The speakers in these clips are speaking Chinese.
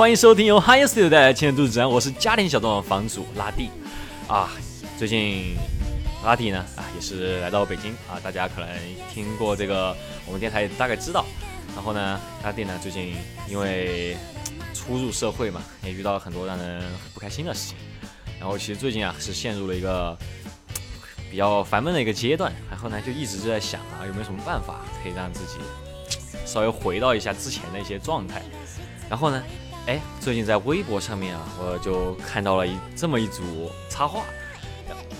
欢迎收听由 High Studio 带来的《青年都市指南》，我是家庭小众的房主拉蒂啊。最近拉蒂呢啊也是来到北京啊，大家可能听过这个我们电台大概知道。然后呢，拉蒂呢最近因为初入社会嘛，也遇到了很多让人不开心的事情。然后其实最近啊是陷入了一个比较烦闷的一个阶段，然后呢就一直就在想啊有没有什么办法可以让自己稍微回到一下之前的一些状态。然后呢，哎，最近在微博上面啊，我就看到了一这么一组插画。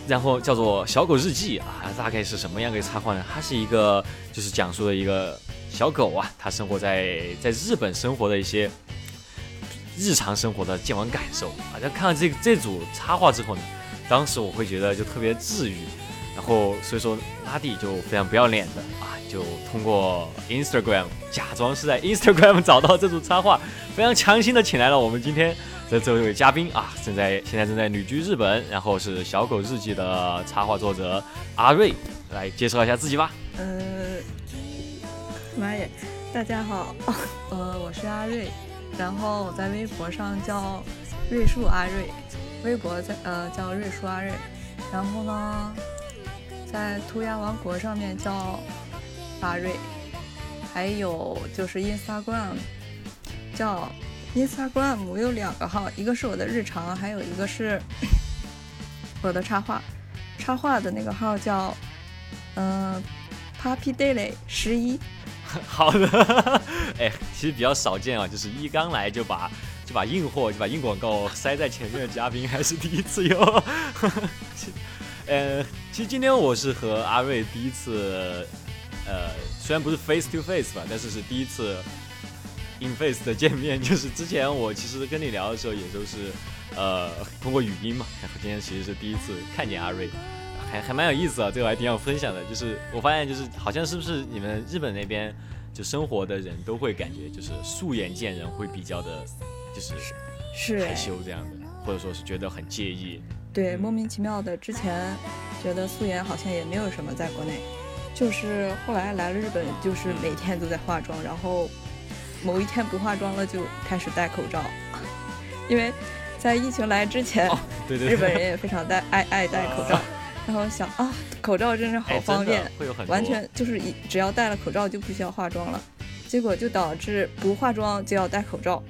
然后叫做《小狗日记》啊，大概是什么样的插画呢？它是一个就是讲述了一个小狗啊，它生活在在日本生活的一些日常生活的见闻感受啊。在看了这这组插画之后呢，当时我会觉得就特别治愈。然后所以说拉蒂就非常不要脸的啊，就通过 Instagram 假装是在 Instagram 找到这组插画，非常强行的请来了我们今天。这这位嘉宾啊，正在现在正在旅居日本，然后是《小狗日记》的插画作者阿瑞，来介绍一下自己吧。呃，妈耶，大家好，呃，我是阿瑞，然后我在微博上叫瑞树阿瑞，微博在呃叫瑞树阿瑞，然后呢，在涂鸦王国上面叫阿瑞，还有就是 Instagram 叫。Instagram 我有两个号，一个是我的日常，还有一个是我的插画。插画的那个号叫嗯 Puppy Daily 十一。好的，哎，其实比较少见啊，就是一刚来就把就把硬货就把硬广告塞在前面的嘉宾还是第一次有。呃，其实今天我是和阿瑞第一次，呃，虽然不是 face to face 吧，但是是第一次。in face 的见面，就是之前我其实跟你聊的时候，也都是，呃，通过语音嘛。然后今天其实是第一次看见阿瑞，还还蛮有意思啊。这个我还挺想分享的，就是我发现就是好像是不是你们日本那边就生活的人都会感觉就是素颜见人会比较的，就是是害羞这样的，或者说是觉得很介意。对，莫名其妙的，之前觉得素颜好像也没有什么，在国内，就是后来来了日本，就是每天都在化妆，然后。某一天不化妆了，就开始戴口罩，因为在疫情来之前，日本人也非常戴爱爱戴口罩。然后想啊，口罩真是好方便，完全就是一只要戴了口罩就不需要化妆了。结果就导致不化妆就要戴口罩。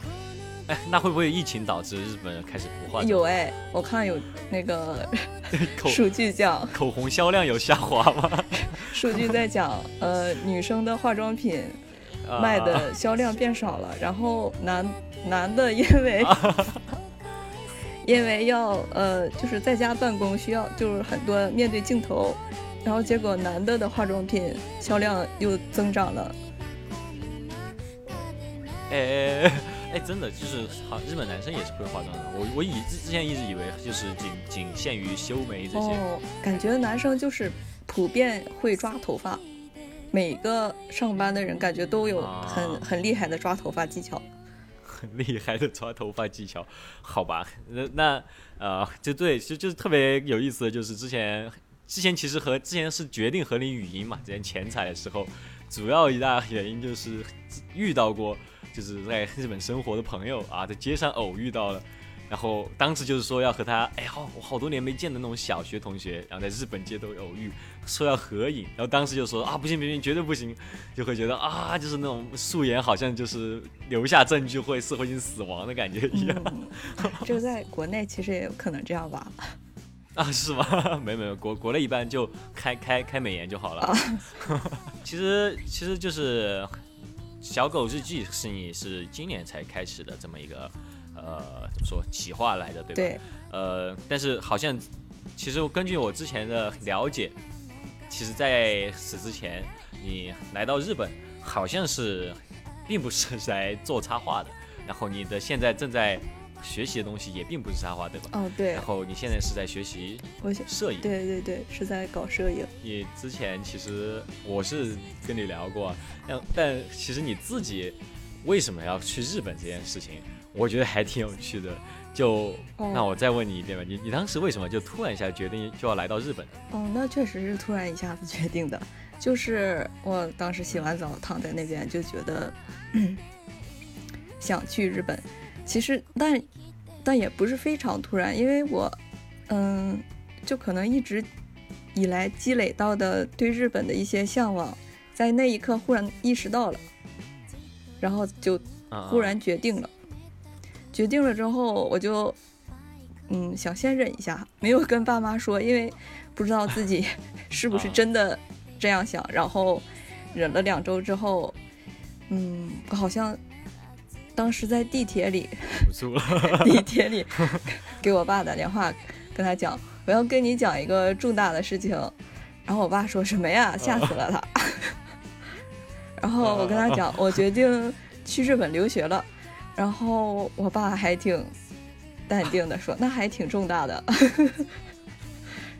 哎，那会不会疫情导致日本人开始不化妆？有哎，我看有那个 数据讲 口红销量有下滑吗？数据在讲，呃，女生的化妆品。卖的销量变少了，然后男男的因为因为要呃就是在家办公需要就是很多面对镜头，然后结果男的的化妆品销量又增长了。哎哎哎，真的就是好，日本男生也是会化妆的。我我以之之前一直以为就是仅仅限于修眉这些，感觉男生就是普遍会抓头发。每个上班的人感觉都有很很厉害的抓头发技巧，很厉害的抓头发技巧，好吧？那那呃，就对，就就是特别有意思的就是之前之前其实和之前是决定和你语音嘛，之前前彩的时候，主要一大原因就是遇到过就是在日本生活的朋友啊，在街上偶遇到了。然后当时就是说要和他，哎呀，我好多年没见的那种小学同学，然后在日本街头偶遇，说要合影。然后当时就说啊，不行不行，绝对不行，就会觉得啊，就是那种素颜好像就是留下证据会社会性死亡的感觉一样。就在国内其实也有可能这样吧？啊，是吗？没没有，国国内一般就开开开美颜就好了。其实其实就是小狗日记是你是今年才开始的这么一个。呃，怎么说企划来的，对吧？对。呃，但是好像，其实根据我之前的了解，其实在此之前，你来到日本，好像是，并不是来做插画的。然后你的现在正在学习的东西也并不是插画，对吧？哦，对。然后你现在是在学习摄影。对对对，是在搞摄影。你之前其实我是跟你聊过，但但其实你自己为什么要去日本这件事情？我觉得还挺有趣的，就那我再问你一遍吧，你你当时为什么就突然一下决定就要来到日本？哦，那确实是突然一下子决定的，就是我当时洗完澡躺在那边就觉得，想去日本。其实，但但也不是非常突然，因为我，嗯，就可能一直以来积累到的对日本的一些向往，在那一刻忽然意识到了，然后就忽然决定了。决定了之后，我就嗯想先忍一下，没有跟爸妈说，因为不知道自己 是不是真的这样想。然后忍了两周之后，嗯，好像。当时在地铁里，地铁里 给我爸打电话，跟他讲我要跟你讲一个重大的事情，然后我爸说什么呀？吓死了他。然后我跟他讲，我决定去日本留学了。然后我爸还挺淡定的说，那还挺重大的。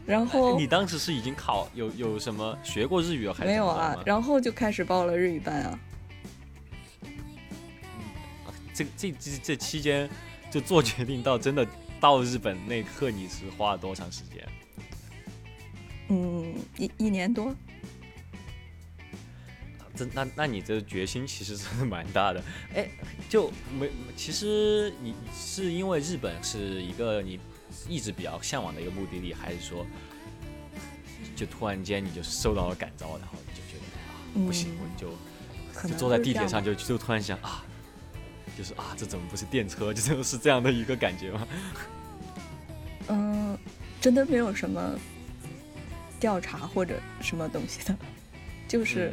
然后你当时是已经考有有什么学过日语还是没有啊？然后就开始报了日语班啊。这这这这期间，就做决定到真的到日本那刻，你是花了多长时间？嗯，一一年多。这那那你这决心其实是 蛮大的。哎，就没其实你是因为日本是一个你一直比较向往的一个目的地，还是说就突然间你就受到了感召，然后你就觉得啊不行，我就就坐在地铁上就就突然想啊。就是啊，这怎么不是电车？就是这样的一个感觉吗？嗯，真的没有什么调查或者什么东西的，就是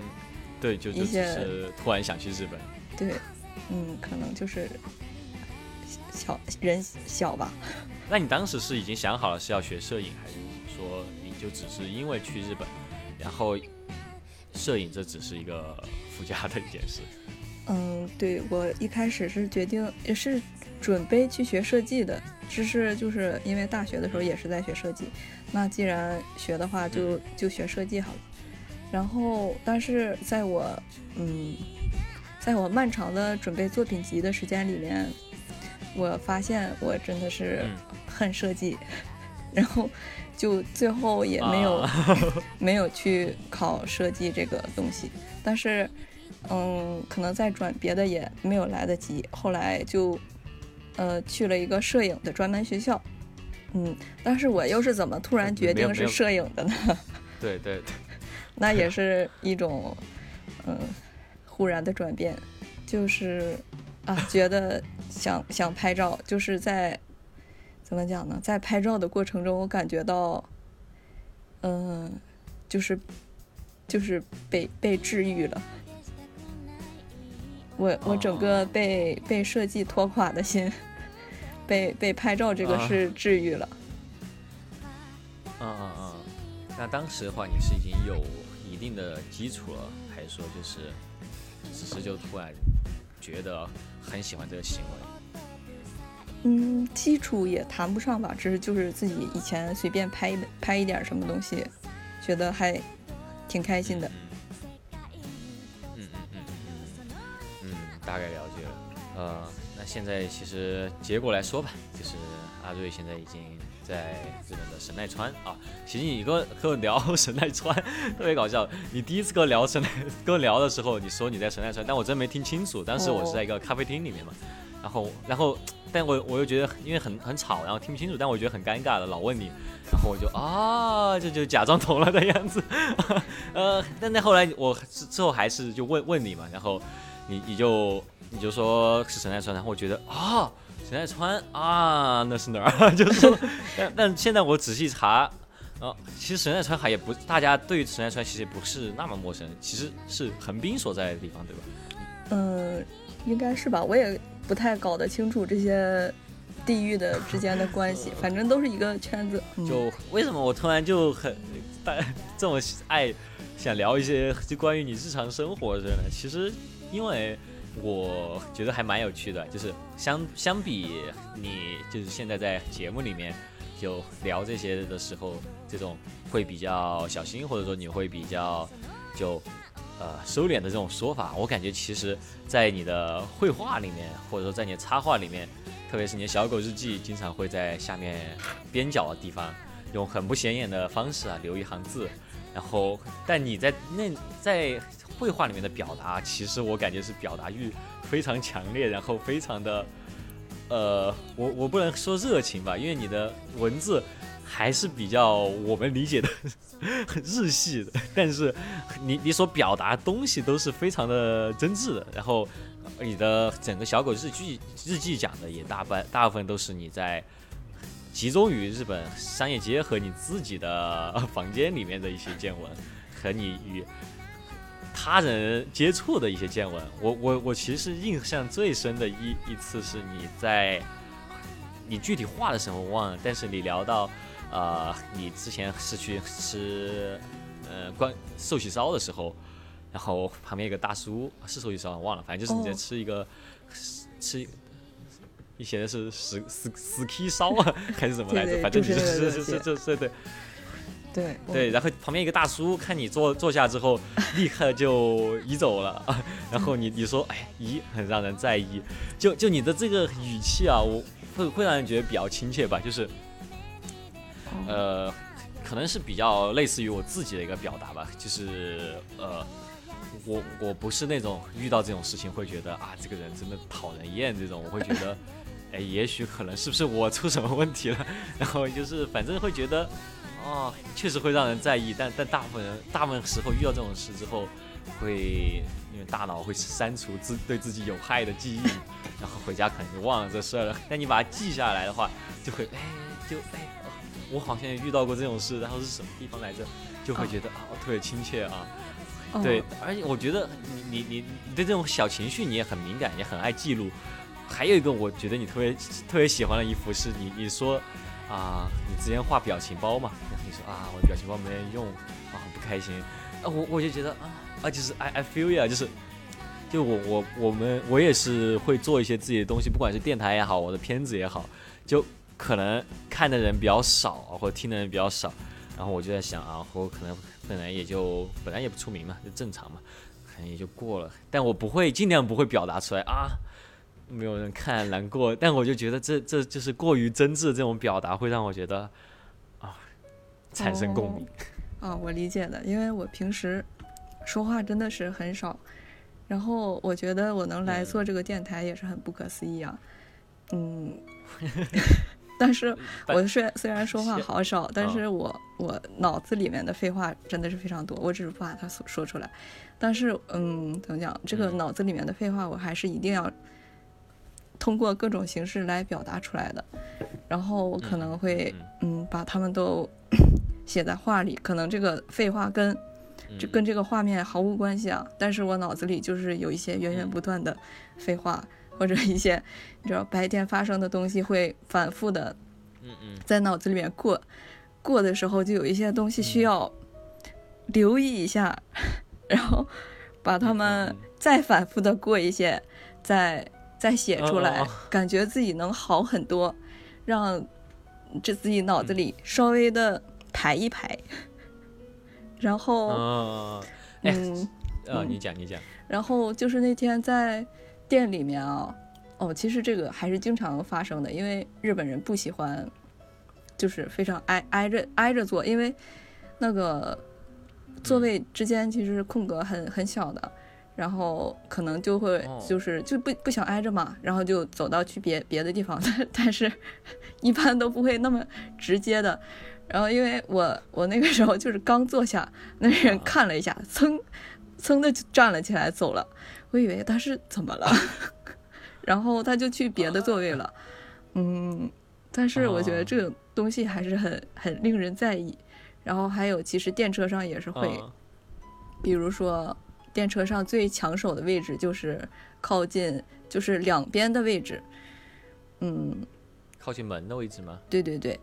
对，就是就是突然想去日本。对，嗯，可能就是小人小吧。那你当时是已经想好了是要学摄影，还是说你就只是因为去日本，然后摄影这只是一个附加的一件事？嗯，对我一开始是决定也是准备去学设计的，只是就是因为大学的时候也是在学设计，那既然学的话就就学设计好了。然后，但是在我嗯，在我漫长的准备作品集的时间里面，我发现我真的是恨设计，然后就最后也没有 没有去考设计这个东西，但是。嗯，可能再转别的也没有来得及，后来就，呃，去了一个摄影的专门学校。嗯，但是我又是怎么突然决定是摄影的呢？对对对，那也 是一种，嗯，忽然的转变，就是啊，觉得想想拍照，就是在怎么讲呢？在拍照的过程中，我感觉到，嗯，就是就是被被治愈了。我我整个被被设计拖垮的心，被被拍照这个事治愈了。嗯嗯嗯，那当时的话，你是已经有一定的基础了，还是说就是只是就突然觉得很喜欢这个行为？嗯，基础也谈不上吧，只是就是自己以前随便拍一拍一点什么东西，觉得还挺开心的。大概了解了，呃，那现在其实结果来说吧，就是阿瑞现在已经在日本的神奈川啊。其实你跟跟我聊神奈川特别搞笑，你第一次跟我聊神奈跟我聊的时候，你说你在神奈川，但我真没听清楚。当时我是在一个咖啡厅里面嘛，然后然后，但我我又觉得因为很很吵，然后听不清楚，但我觉得很尴尬的，老问你，然后我就啊，就就假装懂了的样子，呃，但那后来我之之后还是就问问你嘛，然后。你你就你就说是神奈川，然后我觉得啊，神奈川啊，那是哪儿？就是，但但现在我仔细查，啊，其实神奈川海也不，大家对于神奈川其实也不是那么陌生，其实是横滨所在的地方，对吧？嗯，应该是吧，我也不太搞得清楚这些地域的之间的关系，反正都是一个圈子。就为什么我突然就很大 这么爱想聊一些就关于你日常生活的呢？其实。因为我觉得还蛮有趣的，就是相相比你就是现在在节目里面就聊这些的时候，这种会比较小心，或者说你会比较就呃收敛的这种说法，我感觉其实，在你的绘画里面，或者说在你的插画里面，特别是你的小狗日记，经常会在下面边角的地方用很不显眼的方式啊留一行字。然后但你在那在绘画里面的表达，其实我感觉是表达欲非常强烈，然后非常的，呃，我我不能说热情吧，因为你的文字还是比较我们理解的很 日系的，但是你你所表达东西都是非常的真挚的，然后你的整个小狗日记日记讲的也大半大部分都是你在。集中于日本商业街和你自己的 房间里面的一些见闻，和你与他人接触的一些见闻。我我我其实印象最深的一一次是你在你具体画的时候忘了，但是你聊到呃你之前是去吃呃关寿喜烧的时候，然后旁边有个大叔是寿喜烧忘了，反正就是你在吃一个吃。你写的是死死死 K 烧啊，还是怎么来着？反正你就是是是是是对对对。然后旁边一个大叔看你坐坐下之后，立刻就移走了。然后你你说哎移很让人在意，就就你的这个语气啊，我会会让人觉得比较亲切吧。就是呃，可能是比较类似于我自己的一个表达吧。就是呃，我我不是那种遇到这种事情会觉得啊这个人真的讨人厌这种，我会觉得。哎，也许可能是不是我出什么问题了？然后就是反正会觉得，哦，确实会让人在意。但但大部分人大部分时候遇到这种事之后，会因为大脑会删除自对自己有害的记忆，然后回家可能就忘了这事儿了。但你把它记下来的话，就会哎，就哎，我好像也遇到过这种事，然后是什么地方来着？就会觉得啊，特别亲切啊。对，而且我觉得你你你你对这种小情绪你也很敏感，也很爱记录。还有一个，我觉得你特别特别喜欢的衣服是你你说啊，你之前画表情包嘛，然后你说啊，我表情包没人用啊，不开心啊，我我就觉得啊啊，就是 I I feel ya，就是就我我我们我也是会做一些自己的东西，不管是电台也好，我的片子也好，就可能看的人比较少或者听的人比较少，然后我就在想啊，我可能本来也就本来也不出名嘛，就正常嘛，可能也就过了，但我不会尽量不会表达出来啊。没有人看难过，但我就觉得这这就是过于真挚这种表达，会让我觉得啊产生共鸣。啊，我理解的，因为我平时说话真的是很少，然后我觉得我能来做这个电台也是很不可思议啊。嗯，但是我虽虽然说话好少，但是我我脑子里面的废话真的是非常多，我只是不把它说说出来。但是嗯，怎么讲，这个脑子里面的废话，我还是一定要。通过各种形式来表达出来的，然后我可能会嗯把他们都写在画里，可能这个废话跟这跟这个画面毫无关系啊，但是我脑子里就是有一些源源不断的废话，或者一些你知道白天发生的东西会反复的嗯嗯。在脑子里面过过的时候，就有一些东西需要留意一下，然后把它们再反复的过一些，再。再写出来，感觉自己能好很多，让这自己脑子里稍微的排一排，然后，嗯，呃，你讲你讲，然后就是那天在店里面啊，哦，其实这个还是经常发生的，因为日本人不喜欢，就是非常挨挨着挨着坐，因为那个座位之间其实空格很很小的。然后可能就会就是就不不想挨着嘛，然后就走到去别别的地方，但 但是一般都不会那么直接的。然后因为我我那个时候就是刚坐下，那人看了一下，噌噌的就站了起来走了。我以为他是怎么了，然后他就去别的座位了。嗯，但是我觉得这种东西还是很很令人在意。然后还有其实电车上也是会，比如说。电车上最抢手的位置就是靠近，就是两边的位置，嗯，靠近门的位置吗？对对对，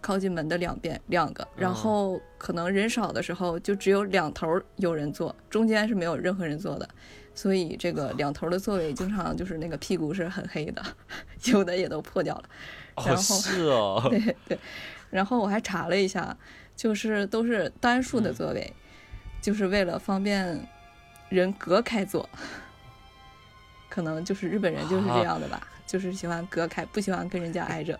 靠近门的两边两个，然后可能人少的时候就只有两头有人坐，中间是没有任何人坐的，所以这个两头的座位经常就是那个屁股是很黑的，有的也都破掉了。哦，是哦。对对，然后我还查了一下，就是都是单数的座位，就是为了方便。人隔开坐，可能就是日本人就是这样的吧，就是喜欢隔开，不喜欢跟人家挨着。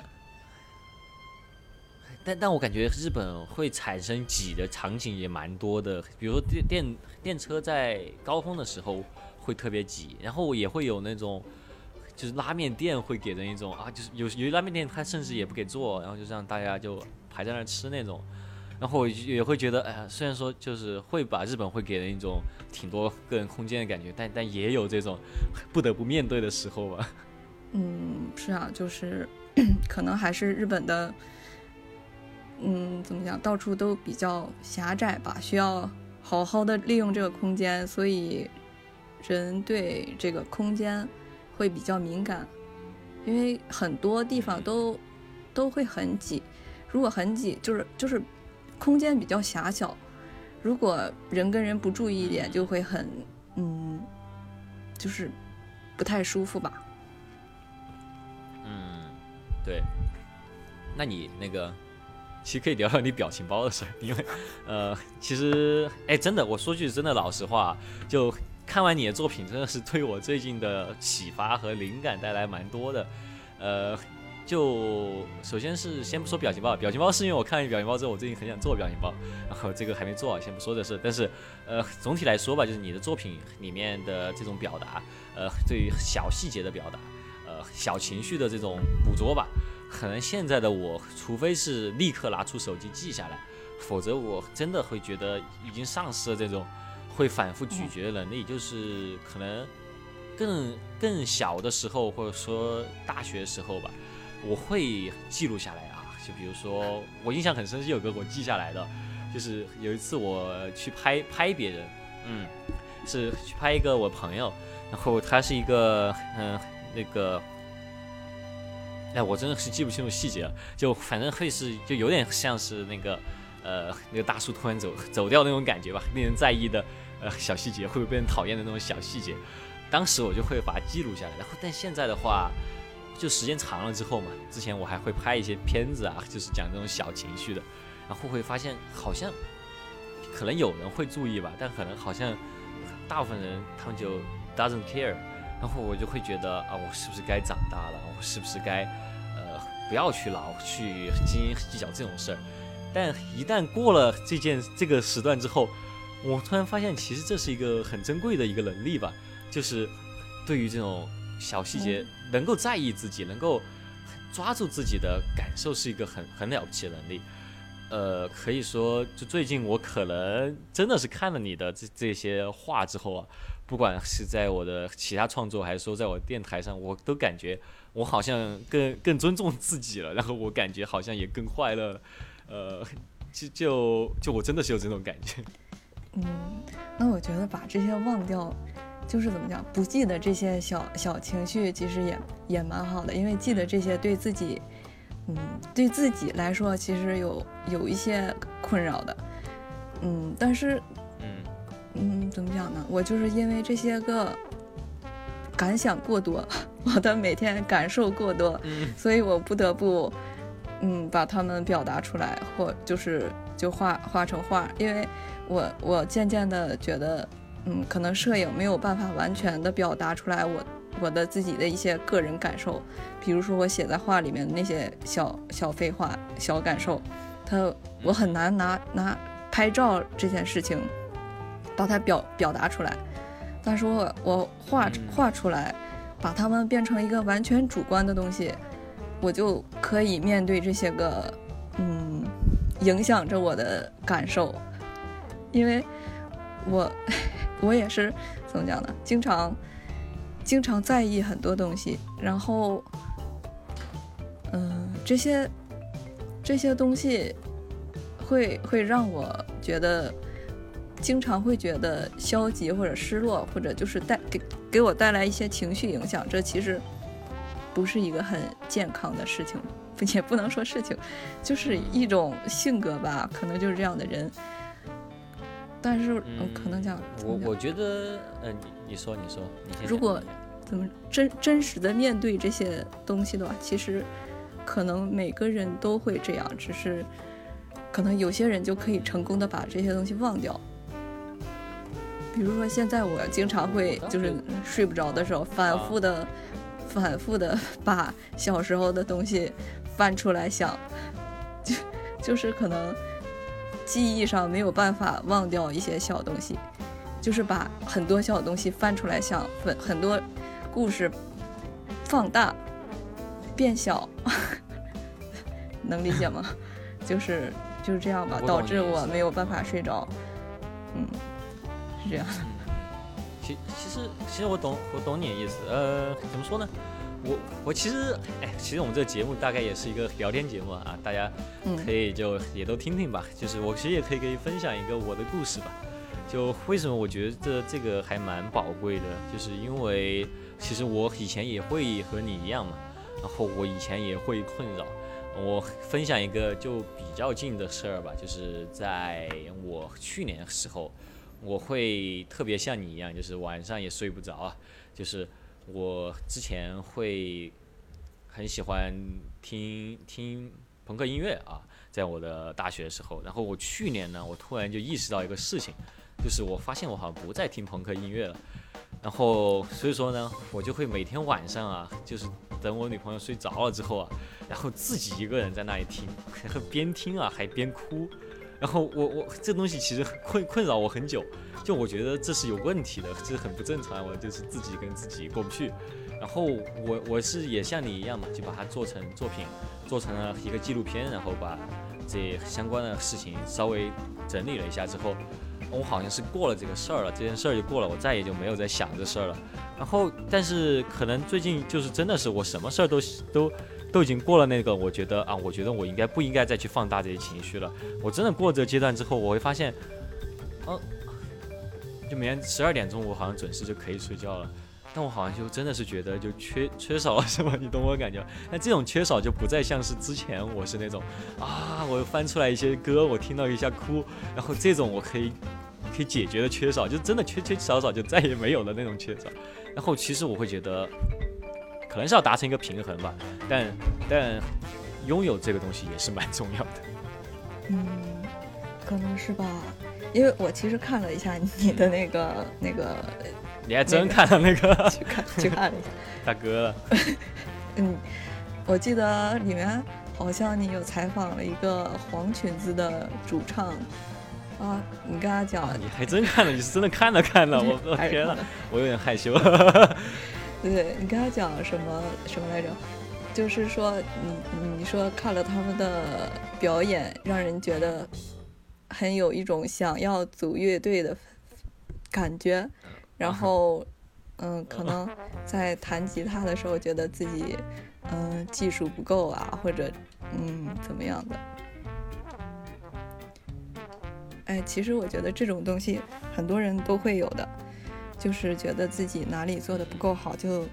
但但我感觉日本会产生挤的场景也蛮多的，比如说电电电车在高峰的时候会特别挤，然后也会有那种就是拉面店会给人一种啊，就是有有些拉面店他甚至也不给坐，然后就让大家就排在那儿吃那种，然后我也会觉得，哎呀，虽然说就是会把日本会给人一种挺多个人空间的感觉，但但也有这种不得不面对的时候吧。嗯，是啊，就是 可能还是日本的，嗯，怎么讲，到处都比较狭窄吧，需要好好的利用这个空间，所以人对这个空间会比较敏感，因为很多地方都都会很挤，如果很挤，就是就是空间比较狭小，如果人跟人不注意一点，就会很嗯，就是不太舒服吧。嗯，对。那你那个，其实可以聊聊你表情包的事儿，因为，呃，其实，哎，真的，我说句真的老实话，就看完你的作品，真的是对我最近的启发和灵感带来蛮多的。呃，就首先是先不说表情包，表情包是因为我看完表情包之后，我最近很想做表情包，然后这个还没做，先不说这是。但是，呃，总体来说吧，就是你的作品里面的这种表达，呃，对于小细节的表达。呃小情绪的这种捕捉吧，可能现在的我，除非是立刻拿出手机记下来，否则我真的会觉得已经丧失了这种会反复咀嚼的能力。就是可能更更小的时候，或者说大学时候吧，我会记录下来啊。就比如说，我印象很深是有个我记下来的，就是有一次我去拍拍别人，嗯，是去拍一个我朋友，然后他是一个嗯那个。哎，我真的是记不清楚细节了，就反正会是就有点像是那个，呃，那个大叔突然走走掉那种感觉吧，令人在意的呃小细节，会不会被人讨厌的那种小细节，当时我就会把它记录下来。然后，但现在的话，就时间长了之后嘛，之前我还会拍一些片子啊，就是讲这种小情绪的，然后会发现好像可能有人会注意吧，但可能好像大部分人他们就 doesn't care，然后我就会觉得啊，我是不是该长大了？我是不是该呃？不要去老去斤斤计较这种事儿，但一旦过了这件这个时段之后，我突然发现，其实这是一个很珍贵的一个能力吧，就是对于这种小细节能够在意自己，能够抓住自己的感受，是一个很很了不起的能力。呃，可以说，就最近我可能真的是看了你的这这些话之后啊，不管是在我的其他创作，还是说在我电台上，我都感觉。我好像更更尊重自己了，然后我感觉好像也更快乐，呃，就就就我真的是有这种感觉。嗯，那我觉得把这些忘掉，就是怎么讲，不记得这些小小情绪，其实也也蛮好的，因为记得这些对自己，嗯，对自己来说其实有有一些困扰的，嗯，但是，嗯嗯，怎么讲呢？我就是因为这些个。感想过多，我的每天感受过多，所以我不得不，嗯，把它们表达出来，或就是就画画成画，因为我我渐渐的觉得，嗯，可能摄影没有办法完全的表达出来我我的自己的一些个人感受，比如说我写在画里面的那些小小废话、小感受，它我很难拿拿拍照这件事情，把它表表达出来。但是我我画画出来，把它们变成一个完全主观的东西，我就可以面对这些个，嗯，影响着我的感受，因为我我也是怎么讲呢？经常经常在意很多东西，然后，嗯，这些这些东西会会让我觉得。经常会觉得消极或者失落，或者就是带给给我带来一些情绪影响，这其实不是一个很健康的事情，也不能说事情，就是一种性格吧，可能就是这样的人。但是可能讲，我我觉得，嗯，你你说你说，如果怎么真真实的面对这些东西的话，其实可能每个人都会这样，只是可能有些人就可以成功的把这些东西忘掉。比如说，现在我经常会就是睡不着的时候，反复的、反复的把小时候的东西翻出来想，就就是可能记忆上没有办法忘掉一些小东西，就是把很多小东西翻出来，想很很多故事放大变小，能理解吗？就是就是这样吧，导致我没有办法睡着。嗯，是这样。其其实其实我懂我懂你的意思，呃，怎么说呢？我我其实哎，其实我们这个节目大概也是一个聊天节目啊，大家可以就也都听听吧。就是我其实也可以给你分享一个我的故事吧。就为什么我觉得这个还蛮宝贵的，就是因为其实我以前也会和你一样嘛，然后我以前也会困扰。我分享一个就比较近的事儿吧，就是在我去年的时候，我会特别像你一样，就是晚上也睡不着。就是我之前会很喜欢听听朋克音乐啊，在我的大学的时候。然后我去年呢，我突然就意识到一个事情，就是我发现我好像不再听朋克音乐了。然后所以说呢，我就会每天晚上啊，就是等我女朋友睡着了之后啊，然后自己一个人在那里听，然后边听啊还边哭。然后我我这东西其实困困扰我很久，就我觉得这是有问题的，这很不正常。我就是自己跟自己过不去。然后我我是也像你一样嘛，就把它做成作品，做成了一个纪录片，然后把这相关的事情稍微整理了一下之后。我好像是过了这个事儿了，这件事儿就过了，我再也就没有在想这事儿了。然后，但是可能最近就是真的是我什么事儿都都都已经过了那个，我觉得啊，我觉得我应该不应该再去放大这些情绪了。我真的过这个阶段之后，我会发现，哦，就每天十二点钟我好像准时就可以睡觉了。但我好像就真的是觉得就缺缺少了什么，你懂我感觉？那这种缺少就不再像是之前我是那种啊，我翻出来一些歌，我听到一下哭，然后这种我可以可以解决的缺少，就真的缺缺少少就再也没有了那种缺少。然后其实我会觉得，可能是要达成一个平衡吧，但但拥有这个东西也是蛮重要的。嗯，可能是吧，因为我其实看了一下你的那个 那个。你还真看了那个？去看去看了一下，大哥。嗯，我记得里面好像你有采访了一个黄裙子的主唱啊，你跟他讲，你还真看了，你是真的看了看了，我我天呐，我有点害羞。对对，你跟他讲什么什么来着？就是说你你说看了他们的表演，让人觉得很有一种想要组乐队的感觉。然后，嗯，可能在弹吉他的时候，觉得自己，嗯，技术不够啊，或者，嗯，怎么样的？哎，其实我觉得这种东西很多人都会有的，就是觉得自己哪里做的不够好，就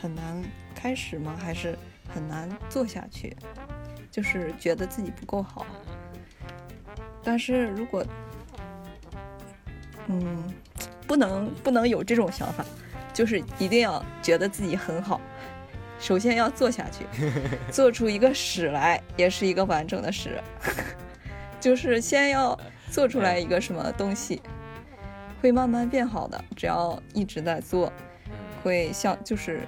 很难开始吗？还是很难做下去？就是觉得自己不够好。但是如果，嗯。不能不能有这种想法，就是一定要觉得自己很好。首先要做下去，做出一个屎来，也是一个完整的屎。就是先要做出来一个什么东西，会慢慢变好的。只要一直在做，会像就是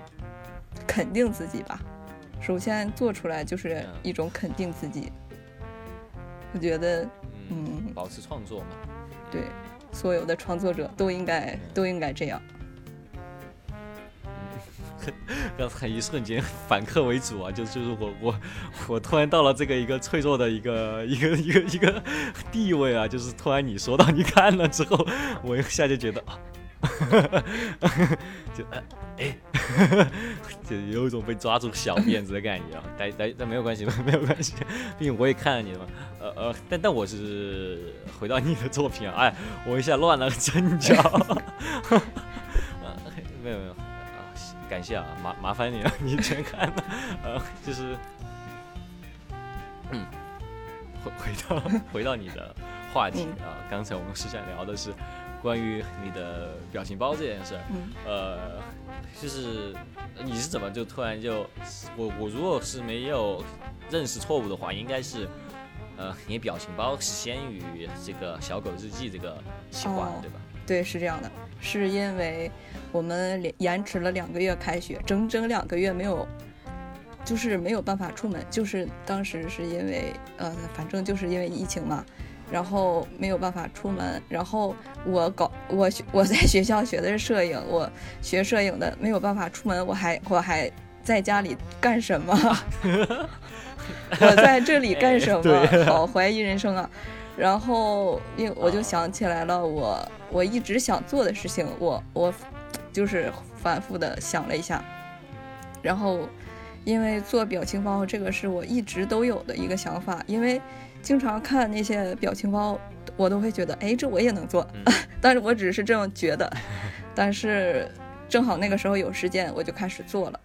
肯定自己吧。首先做出来就是一种肯定自己。我觉得，嗯，保持创作嘛。对。所有的创作者都应该都应该这样。刚才一瞬间反客为主啊，就就是我我我突然到了这个一个脆弱的一个一个一个一个地位啊，就是突然你说到你看了之后，我一下就觉得啊，就哎，就有一种被抓住小辫子的感觉啊。但但但没有关系，没有关系，毕竟我也看了你的嘛。呃呃，但但我是回到你的作品啊，哎，我一下乱了阵脚。没有没有，感谢啊，麻麻烦你了，你全看了。呃，就是，嗯，回回到回到你的话题啊，刚才我们是想聊的是关于你的表情包这件事儿。嗯。呃，就是你是怎么就突然就我我如果是没有认识错误的话，应该是。呃，你表情包是先于这个小狗日记这个企划，对吧？对，是这样的，是因为我们延迟了两个月开学，整整两个月没有，就就是没有办法出门，就是当时是因为呃，反正就是因为疫情嘛，然后没有办法出门，然后我搞我学我在学校学的是摄影，我学摄影的没有办法出门，我还我还在家里干什么？我在这里干什么？好怀疑人生啊！然后因我就想起来了，我我一直想做的事情，我我就是反复的想了一下，然后。因为做表情包这个是我一直都有的一个想法，因为经常看那些表情包，我都会觉得，哎，这我也能做，但是我只是这样觉得，但是正好那个时候有时间，我就开始做了。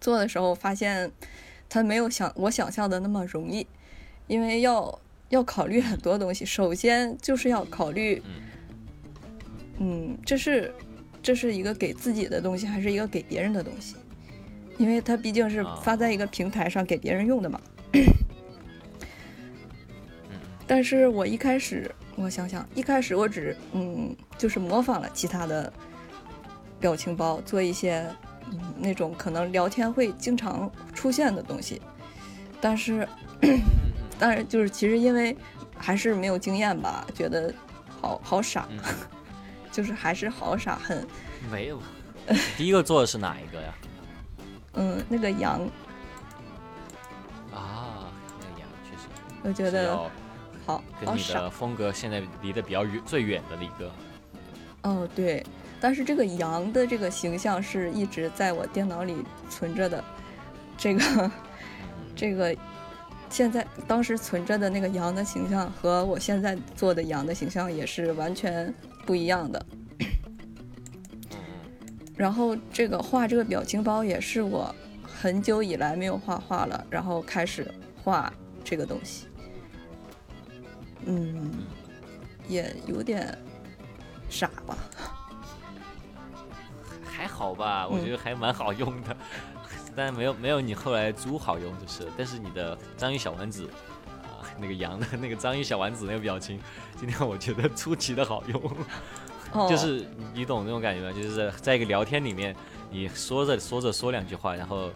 做的时候发现，它没有想我想象的那么容易，因为要要考虑很多东西，首先就是要考虑，嗯，这是这是一个给自己的东西，还是一个给别人的东西？因为它毕竟是发在一个平台上给别人用的嘛。但是我一开始，我想想，一开始我只嗯，就是模仿了其他的表情包，做一些嗯那种可能聊天会经常出现的东西。但是，但是就是其实因为还是没有经验吧，觉得好好傻，就是还是好傻，很没有。第一个做的是哪一个呀？嗯，那个羊啊，那个羊确实，我觉得好，跟你的风格现在离得比较远、最远的一个。哦，对，但是这个羊的这个形象是一直在我电脑里存着的，这个这个现在当时存着的那个羊的形象和我现在做的羊的形象也是完全不一样的。然后这个画这个表情包也是我很久以来没有画画了，然后开始画这个东西，嗯，也有点傻吧，还好吧，我觉得还蛮好用的，但没有没有你后来猪好用就是，但是你的章鱼小丸子啊，那个羊的那个章鱼小丸子那个表情，今天我觉得出奇的好用。就是你懂那种感觉吗？就是在一个聊天里面，你说着说着说两句话，然后，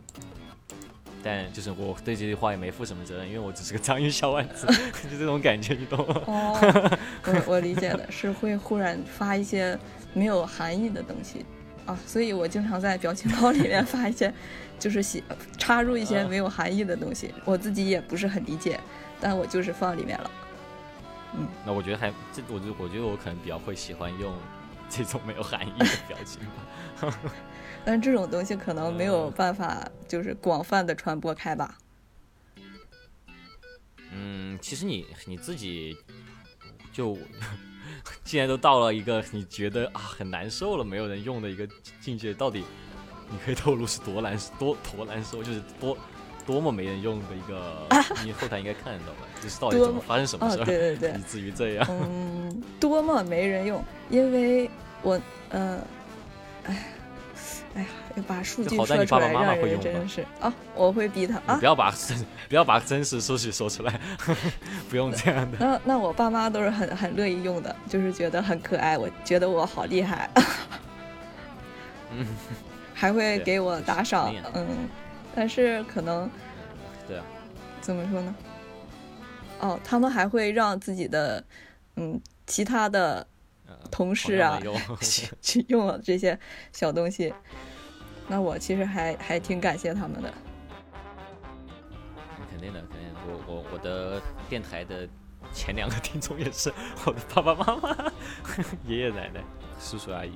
但就是我对这句话也没负什么责任，因为我只是个章鱼小丸子，就这种感觉，你懂吗？哦，我我理解的是会忽然发一些没有含义的东西啊，所以我经常在表情包里面 发一些，就是写插入一些没有含义的东西，我自己也不是很理解，但我就是放里面了。嗯，那我觉得还这，我觉得我觉得我可能比较会喜欢用 这种没有含义的表情吧。但这种东西可能没有办法就是广泛的传播开吧。嗯，其实你你自己就 既然都到了一个你觉得啊很难受了，没有人用的一个境界，到底你可以透露是多难多多难受，就是多。多么没人用的一个，你后台应该看得到吧？就是到底怎么发生什么事儿，对对对，以至于这样。嗯，多么没人用，因为我，嗯，哎，哎呀，要把数据说出来，让人真是啊，我会逼他啊，不要把真，不要把真实数据说出来，不用这样的。那那我爸妈都是很很乐意用的，就是觉得很可爱，我觉得我好厉害，嗯，还会给我打赏，嗯。但是可能，对啊，怎么说呢？哦，他们还会让自己的嗯其他的同事啊去去用这些小东西，那我其实还还挺感谢他们的。肯定的，肯定的。我我我的电台的前两个听众也是我的爸爸妈妈、爷爷奶奶、叔叔阿姨。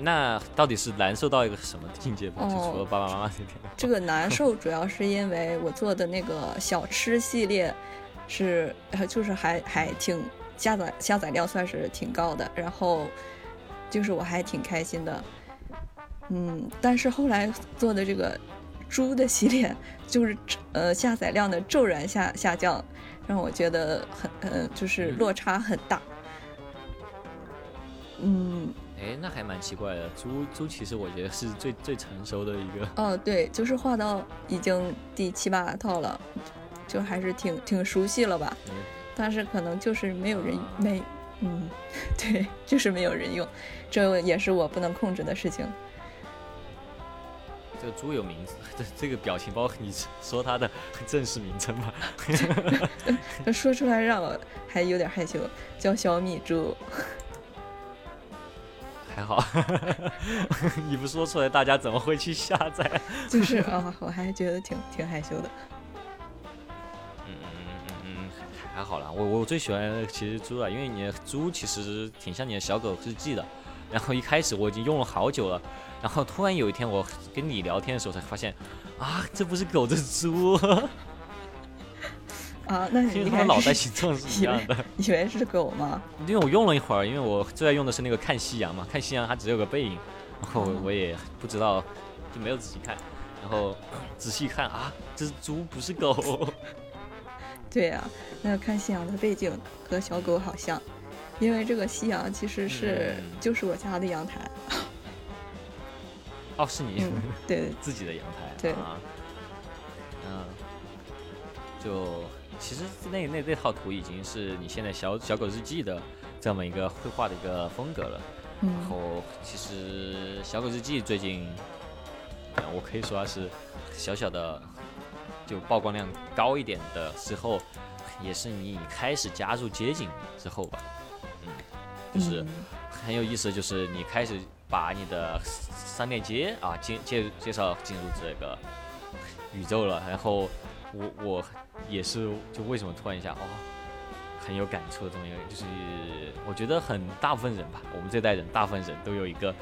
那到底是难受到一个什么境界？就除了爸爸妈妈这点。这个难受主要是因为我做的那个小吃系列，是就是还还挺下载下载量算是挺高的，然后就是我还挺开心的。嗯，但是后来做的这个猪的系列，就是呃下载量的骤然下下降，让我觉得很嗯就是落差很大。嗯。哎，那还蛮奇怪的。猪猪其实我觉得是最最成熟的一个。哦，对，就是画到已经第七八套了，就还是挺挺熟悉了吧。但是可能就是没有人没，嗯，对，就是没有人用，这也是我不能控制的事情。这个猪有名字，这这个表情包，你说它的正式名称吧？说出来让我还有点害羞，叫小米猪。还好，你不说出来，大家怎么会去下载？就是啊，我还觉得挺挺害羞的。嗯嗯嗯嗯，还好啦。我我最喜欢其实猪了，因为你的猪其实挺像你的小狗日记的。然后一开始我已经用了好久了，然后突然有一天我跟你聊天的时候才发现，啊，这不是狗，这是猪。啊，那你因为脑袋形状是 一样的，以为是狗吗？因为我用了一会儿，因为我最爱用的是那个看夕阳嘛，看夕阳它只有个背影，然后我也不知道，就没有仔细看，然后仔细看啊，这是猪不是狗。对呀，那个看夕阳的背景和小狗好像，因为这个夕阳其实是就是我家的阳台。哦，是你？对，自己的阳台。对啊。嗯，就。其实那那那套图已经是你现在小小狗日记的这么一个绘画的一个风格了。然后其实小狗日记最近，我可以说是小小的就曝光量高一点的时候，也是你开始加入街景之后吧。嗯，就是很有意思，就是你开始把你的商店街啊介介介绍进入这个宇宙了，然后。我我也是，就为什么突然一下哦，很有感触的这么一个，就是我觉得很大部分人吧，我们这代人大部分人都有一个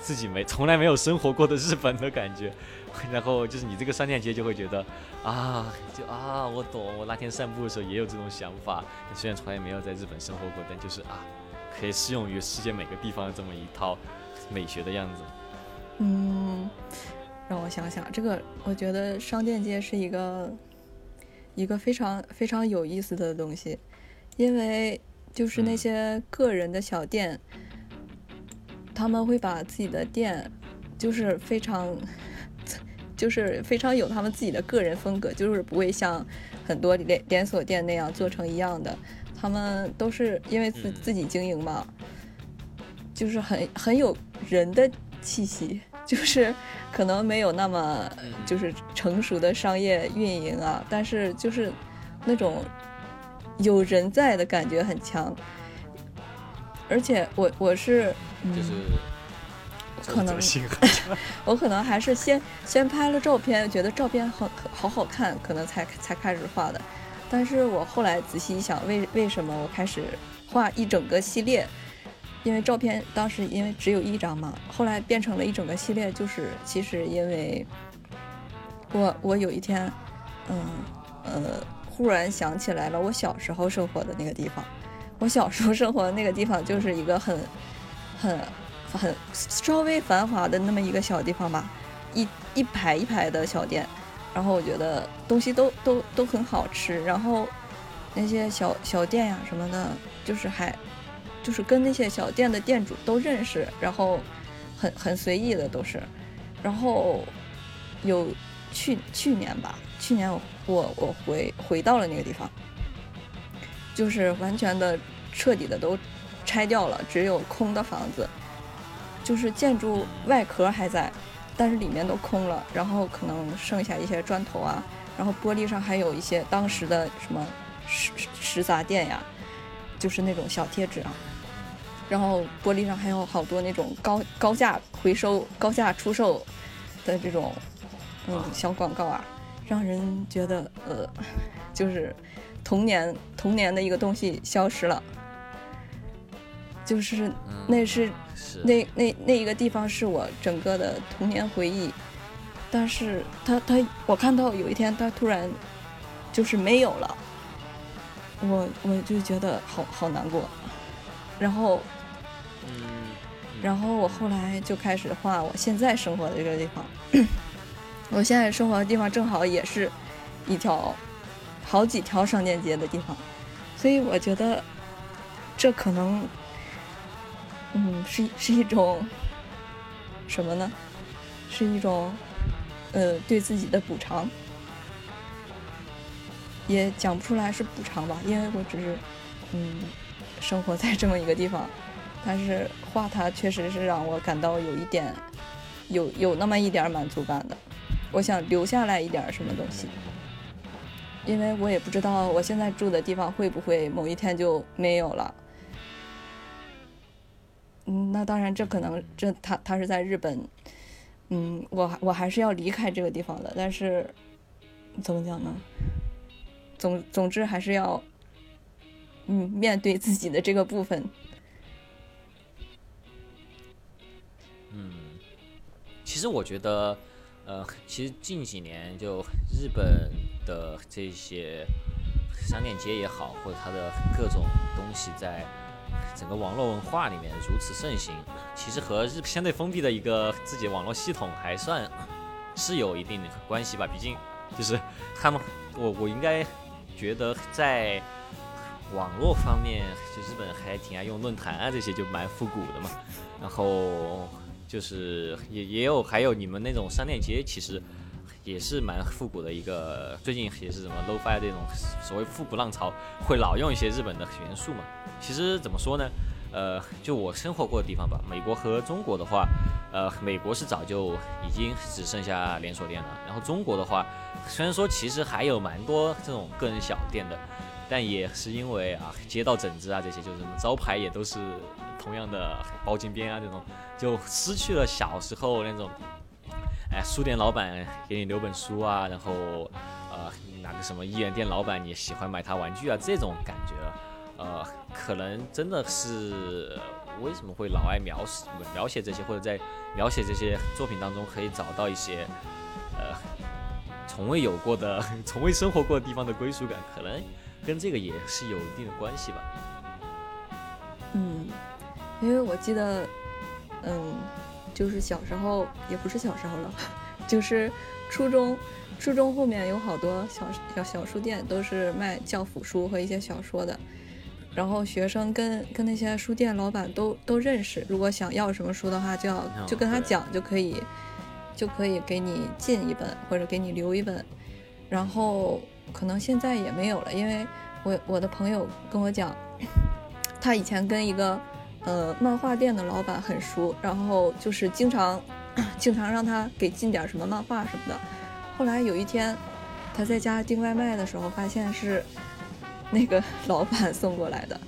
自己没从来没有生活过的日本的感觉，然后就是你这个商店街就会觉得啊，就啊，我懂，我那天散步的时候也有这种想法，虽然从来没有在日本生活过，但就是啊，可以适用于世界每个地方的这么一套美学的样子。嗯。让我想想，这个我觉得商店街是一个一个非常非常有意思的东西，因为就是那些个人的小店，他们会把自己的店就是非常 就是非常有他们自己的个人风格，就是不会像很多连连锁店那样做成一样的，他们都是因为自自己经营嘛，就是很很有人的气息。就是可能没有那么就是成熟的商业运营啊，但是就是那种有人在的感觉很强。而且我我是就是可能 我可能还是先先拍了照片，觉得照片好好好看，可能才才开始画的。但是我后来仔细一想，为为什么我开始画一整个系列？因为照片当时因为只有一张嘛，后来变成了一整个系列，就是其实因为，我我有一天，嗯呃，忽然想起来了我小时候生活的那个地方，我小时候生活的那个地方就是一个很很很稍微繁华的那么一个小地方吧，一一排一排的小店，然后我觉得东西都都都很好吃，然后那些小小店呀什么的，就是还。就是跟那些小店的店主都认识，然后很很随意的都是，然后有去去年吧，去年我我我回回到了那个地方，就是完全的彻底的都拆掉了，只有空的房子，就是建筑外壳还在，但是里面都空了，然后可能剩下一些砖头啊，然后玻璃上还有一些当时的什么食食杂店呀，就是那种小贴纸啊。然后玻璃上还有好多那种高高价回收、高价出售的这种嗯小广告啊，让人觉得呃，就是童年童年的一个东西消失了，就是那是那那那一个地方是我整个的童年回忆，但是他他我看到有一天他突然就是没有了，我我就觉得好好难过，然后。然后我后来就开始画我现在生活的这个地方。我现在生活的地方正好也是一条好几条商店街的地方，所以我觉得这可能，嗯，是是一种什么呢？是一种呃对自己的补偿，也讲不出来是补偿吧，因为我只是嗯生活在这么一个地方。但是画它确实是让我感到有一点，有有那么一点满足感的，我想留下来一点什么东西，因为我也不知道我现在住的地方会不会某一天就没有了。嗯，那当然，这可能这他他是在日本，嗯，我我还是要离开这个地方的，但是怎么讲呢？总总之还是要，嗯，面对自己的这个部分。其实我觉得，呃，其实近几年就日本的这些商店街也好，或者它的各种东西在。整个网络文化里面如此盛行，其实和日相对封闭的一个自己网络系统还算是有一定的关系吧。毕竟就是他们，我我应该觉得在网络方面，就日本还挺爱用论坛啊，这些就蛮复古的嘛。然后就是也也有还有你们那种商店街，其实。也是蛮复古的一个，最近也是什么 low-fi 这种所谓复古浪潮，会老用一些日本的元素嘛。其实怎么说呢？呃，就我生活过的地方吧，美国和中国的话，呃，美国是早就已经只剩下连锁店了。然后中国的话，虽然说其实还有蛮多这种个人小店的，但也是因为啊街道整治啊这些，就是什么招牌也都是同样的包金边啊这种，就失去了小时候那种。哎，书店老板给你留本书啊，然后，呃，哪个什么一元店老板你喜欢买他玩具啊，这种感觉，呃，可能真的是为什么会老爱描写描写这些，或者在描写这些作品当中可以找到一些，呃，从未有过的、从未生活过的地方的归属感，可能跟这个也是有一定的关系吧。嗯，因为我记得，嗯。就是小时候，也不是小时候了，就是初中，初中后面有好多小小小书店，都是卖教辅书和一些小说的。然后学生跟跟那些书店老板都都认识，如果想要什么书的话，就要就跟他讲，就可以就可以给你进一本或者给你留一本。然后可能现在也没有了，因为我我的朋友跟我讲，他以前跟一个。呃，漫画店的老板很熟，然后就是经常，经常让他给进点什么漫画什么的。后来有一天，他在家订外卖的时候，发现是那个 老板送过来的，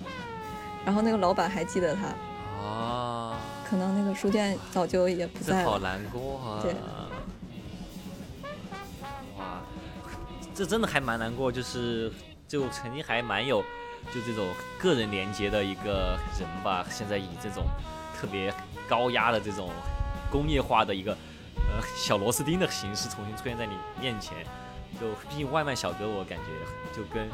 然后那个老板还记得他。啊。可能那个书店早就也不在了。好难过啊。对。哇，这真的还蛮难过，就是就曾经还蛮有。就这种个人连接的一个人吧，现在以这种特别高压的这种工业化的一个呃小螺丝钉的形式重新出现在你面前，就毕竟外卖小哥，我感觉就跟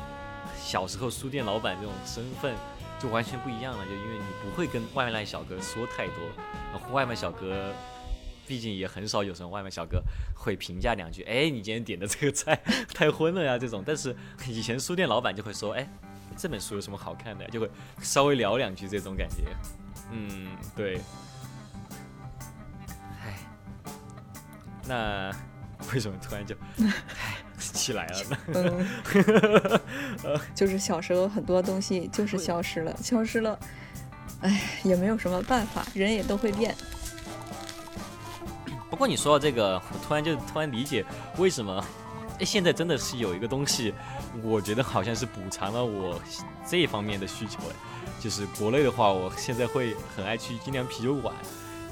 小时候书店老板这种身份就完全不一样了，就因为你不会跟外卖小哥说太多，外卖小哥毕竟也很少有什么外卖小哥会评价两句，哎，你今天点的这个菜 太荤了呀这种，但是以前书店老板就会说，哎。这本书有什么好看的？就会稍微聊两句这种感觉，嗯，对。唉，那为什么突然就唉起来了呢？就是小时候很多东西就是消失了，消失了，唉，也没有什么办法，人也都会变。不过你说到这个，我突然就突然理解为什么。哎，现在真的是有一个东西，我觉得好像是补偿了我这一方面的需求哎，就是国内的话，我现在会很爱去精酿啤酒馆，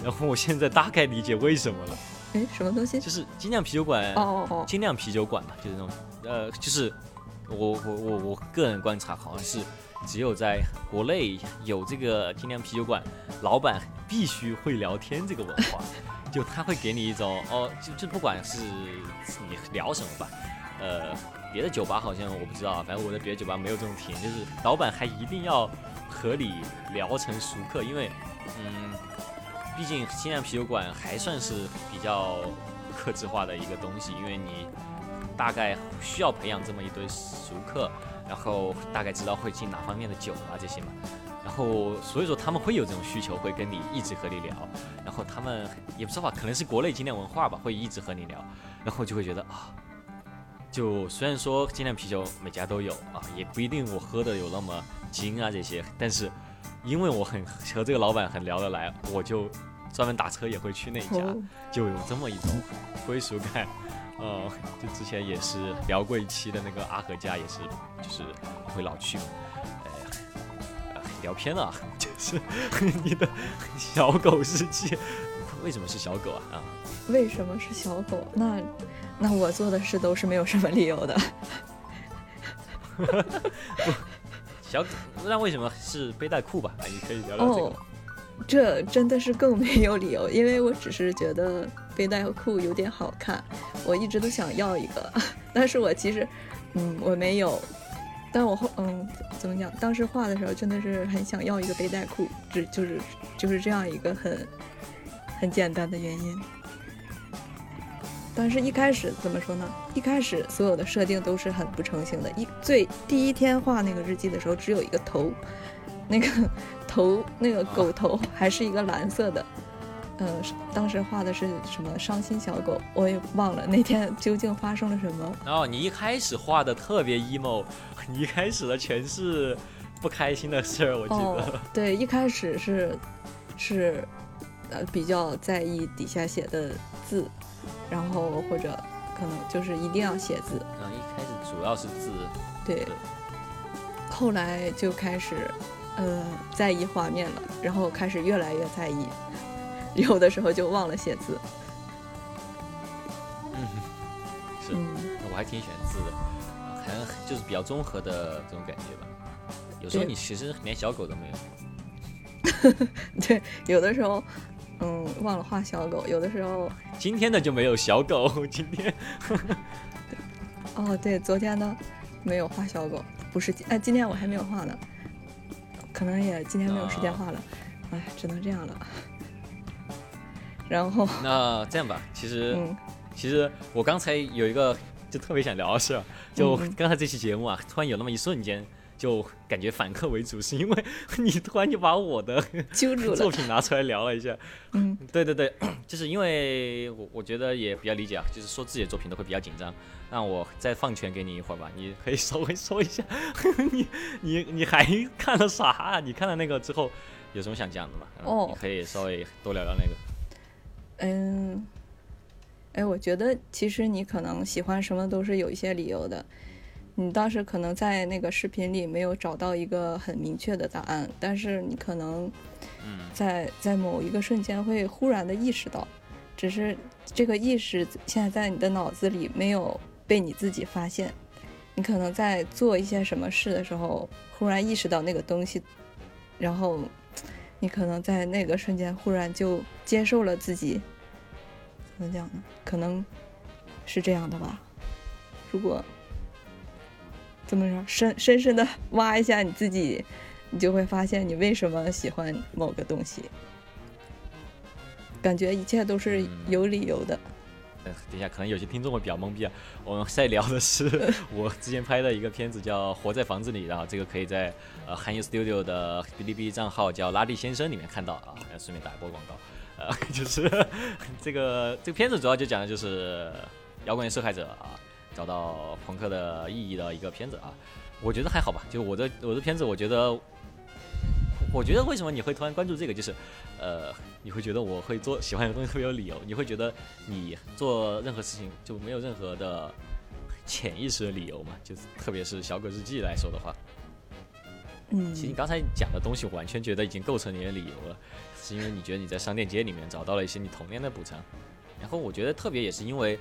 然后我现在大概理解为什么了。哎，什么东西？就是精酿啤酒馆。哦哦哦。精酿啤酒馆嘛，就是那种，呃，就是我我我我个人观察，好像是只有在国内有这个精酿啤酒馆，老板必须会聊天这个文化。就他会给你一种哦，就就不管是你聊什么吧，呃，别的酒吧好像我不知道，反正我在别的酒吧没有这种体验，就是老板还一定要和你聊成熟客，因为嗯，毕竟精酿啤酒馆还算是比较克制化的一个东西，因为你大概需要培养这么一堆熟客，然后大概知道会进哪方面的酒啊这些嘛。然后，所以说他们会有这种需求，会跟你一直和你聊。然后他们也不知道吧，可能是国内精酿文化吧，会一直和你聊。然后就会觉得啊，就虽然说精酿啤酒每家都有啊，也不一定我喝的有那么精啊这些。但是因为我很和这个老板很聊得来，我就专门打车也会去那一家，就有这么一种归属感。呃，就之前也是聊过一期的那个阿和家，也是就是会老去嘛。呃，聊偏了，就是你的小狗日记，为什么是小狗啊？啊？为什么是小狗？那那我做的事都是没有什么理由的。小狗，那为什么是背带裤吧？啊，你可以聊聊这个。这真的是更没有理由，因为我只是觉得背带裤有点好看，我一直都想要一个，但是我其实，嗯，我没有，但我后，嗯，怎么讲？当时画的时候真的是很想要一个背带裤，只就是就是这样一个很很简单的原因。但是一开始怎么说呢？一开始所有的设定都是很不成形的，一最第一天画那个日记的时候，只有一个头，那个。头那个狗头还是一个蓝色的，呃，当时画的是什么伤心小狗，我也忘了那天究竟发生了什么。哦，你一开始画的特别 emo，你一开始的全是不开心的事儿，我记得。对，一开始是是呃比较在意底下写的字，然后或者可能就是一定要写字。嗯，一开始主要是字。对。后来就开始。呃，在意画面了，然后开始越来越在意，有的时候就忘了写字。嗯，是，我还挺喜欢字的，可能就是比较综合的这种感觉吧。有时候你其实连小狗都没有。对，有的时候，嗯，忘了画小狗，有的时候。今天的就没有小狗，今天。哦，对，昨天的没有画小狗，不是，哎，今天我还没有画呢。可能也今天没有时间画了，哎，只能这样了。然后那这样吧，其实其实我刚才有一个就特别想聊的事，就刚才这期节目啊，突然有那么一瞬间就感觉反客为主，是因为 你突然就把我的作品拿出来聊了一下。嗯，对对对，就是因为我我觉得也比较理解啊，就是说自己的作品都会比较紧张。那我再放权给你一会儿吧，你可以稍微说一下，你你你还看了啥？你看了那个之后有什么想讲的吗？哦，你可以稍微多聊聊那个。嗯，哎，我觉得其实你可能喜欢什么都是有一些理由的。你当时可能在那个视频里没有找到一个很明确的答案，但是你可能在在某一个瞬间会忽然的意识到，只是这个意识现在在你的脑子里没有。被你自己发现，你可能在做一些什么事的时候，忽然意识到那个东西，然后你可能在那个瞬间忽然就接受了自己。怎么讲呢？可能是这样的吧。如果怎么说，深深深的挖一下你自己，你就会发现你为什么喜欢某个东西。感觉一切都是有理由的。等一下，可能有些听众会比较懵逼啊。我们在聊的是 我之前拍的一个片子，叫《活在房子里》，然后这个可以在呃韩语 Studio 的哔哩哔哩账号叫拉蒂先生里面看到啊。顺便打一波广告，呃，就是 这个这个片子主要就讲的就是摇滚乐受害者啊找到朋克的意义的一个片子啊。我觉得还好吧，就我的我的片子，我觉得。我觉得为什么你会突然关注这个，就是，呃，你会觉得我会做喜欢一个东西特别有理由，你会觉得你做任何事情就没有任何的潜意识的理由嘛？就是特别是小狗日记来说的话，嗯，其实你刚才讲的东西，我完全觉得已经构成你的理由了，是因为你觉得你在商店街里面找到了一些你童年的补偿，然后我觉得特别也是因为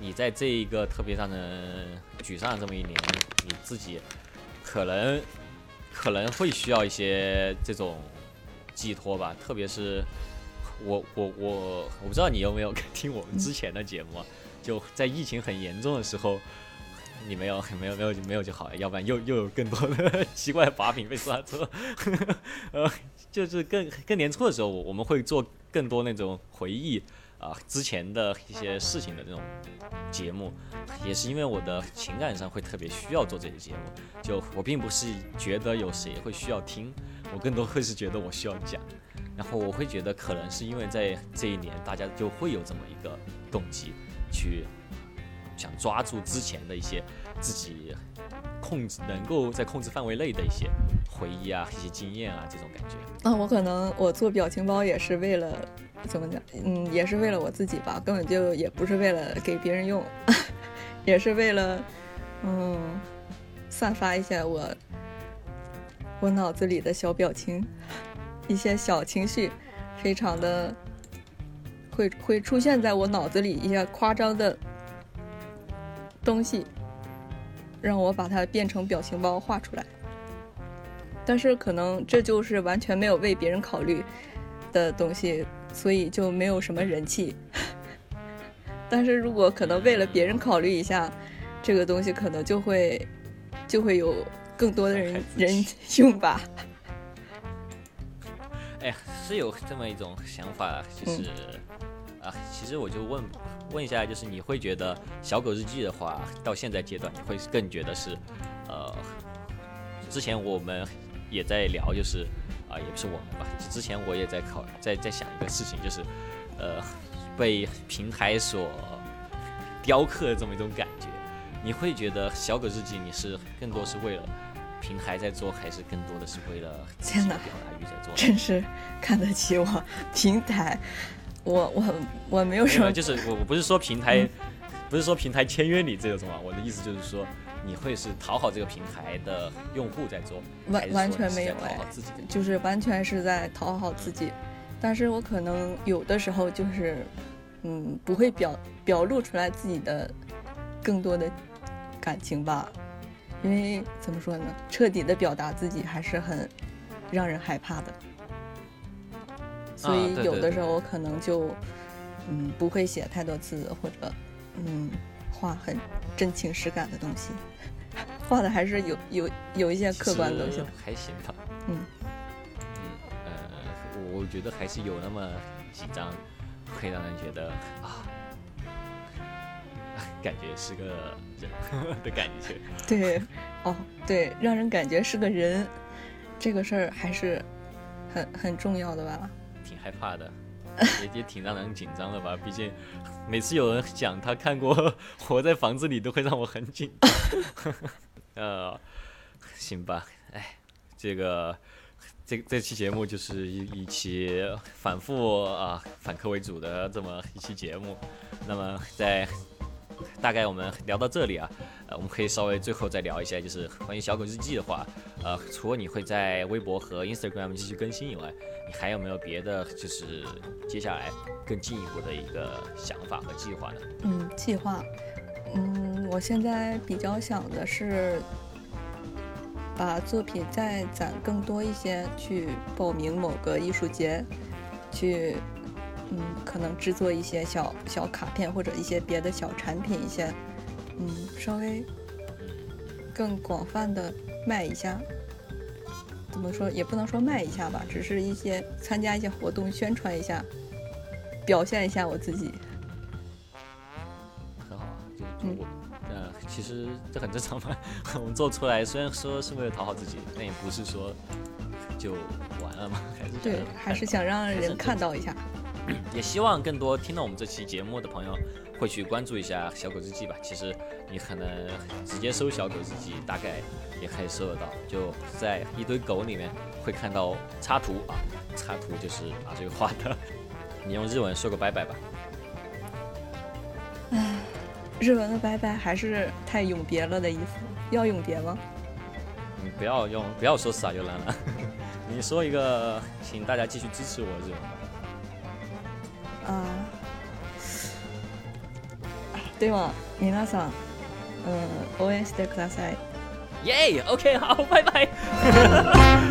你在这一个特别让人沮丧的这么一年，你自己可能。可能会需要一些这种寄托吧，特别是我我我我不知道你有没有听我们之前的节目，就在疫情很严重的时候，你没有没有没有没有就好，要不然又又有更多的奇怪的把柄被抓住。呃，就是更更年初的时候，我我们会做更多那种回忆。啊，之前的一些事情的这种节目，也是因为我的情感上会特别需要做这些节目。就我并不是觉得有谁会需要听，我更多会是觉得我需要讲。然后我会觉得，可能是因为在这一年，大家就会有这么一个动机，去想抓住之前的一些自己控制，能够在控制范围内的一些回忆啊，一些经验啊，这种感觉。那我可能我做表情包也是为了怎么讲？嗯，也是为了我自己吧，根本就也不是为了给别人用，也是为了嗯，散发一下我我脑子里的小表情，一些小情绪，非常的会会出现在我脑子里一些夸张的东西。让我把它变成表情包画出来，但是可能这就是完全没有为别人考虑的东西，所以就没有什么人气。但是如果可能为了别人考虑一下，这个东西可能就会就会有更多的人人用吧。哎，是有这么一种想法，就是啊，其实我就问。问一下，就是你会觉得《小狗日记》的话，到现在阶段，你会更觉得是，呃，之前我们也在聊，就是啊，也不是我们吧，之前我也在考，在在想一个事情，就是呃，被平台所雕刻的这么一种感觉。你会觉得《小狗日记》你是更多是为了平台在做，还是更多的是为了 天哪，表达欲在做？真是看得起我平台。我我我没有什么，就是我我不是说平台，不是说平台签约你这种啊，我的意思就是说，你会是讨好这个平台的用户在做，完完全没有哎，就是完全是在讨好自己，但是我可能有的时候就是，嗯，不会表表露出来自己的更多的感情吧，因为怎么说呢，彻底的表达自己还是很让人害怕的。所以有的时候。我可能就，嗯，不会写太多字，或者，嗯，画很真情实感的东西，画的还是有有有一些客观的东西。还行吧。嗯。嗯呃，我觉得还是有那么几张，会让人觉得啊，感觉是个人的感觉。对，哦，对，让人感觉是个人，这个事儿还是很很重要的吧。挺害怕的，也也挺让人紧张的吧？毕竟每次有人讲他看过 《活在房子里》，都会让我很紧张。呃，行吧，哎，这个这这期节目就是一一期反复啊反客为主的这么一期节目。那么在大概我们聊到这里啊，呃，我们可以稍微最后再聊一下，就是关于小狗日记的话，呃，除了你会在微博和 Instagram 继续更新以外，你还有没有别的，就是接下来更进一步的一个想法和计划呢？嗯，计划，嗯，我现在比较想的是把作品再攒更多一些，去报名某个艺术节，去。嗯，可能制作一些小小卡片或者一些别的小产品，一些嗯，稍微更广泛的卖一下。怎么说也不能说卖一下吧，只是一些参加一些活动，宣传一下，表现一下我自己。我，呃，其实这很正常嘛。我们做出来虽然说是为了讨好自己，但也不是说就完了嘛，还是对，还是想让人看到一下。也希望更多听到我们这期节目的朋友会去关注一下小狗日记吧。其实你可能直接搜小狗日记，大概也可以搜得到。就在一堆狗里面会看到插图啊，插图就是啊这个画的。你用日文说个拜拜吧。唉，日文的拜拜还是太永别了的意思。要永别吗？你不要用，不要说撒又兰了。你说一个，请大家继续支持我日文。あでは皆さん、うん、応援してください。イェイ !OK! 好，拜拜。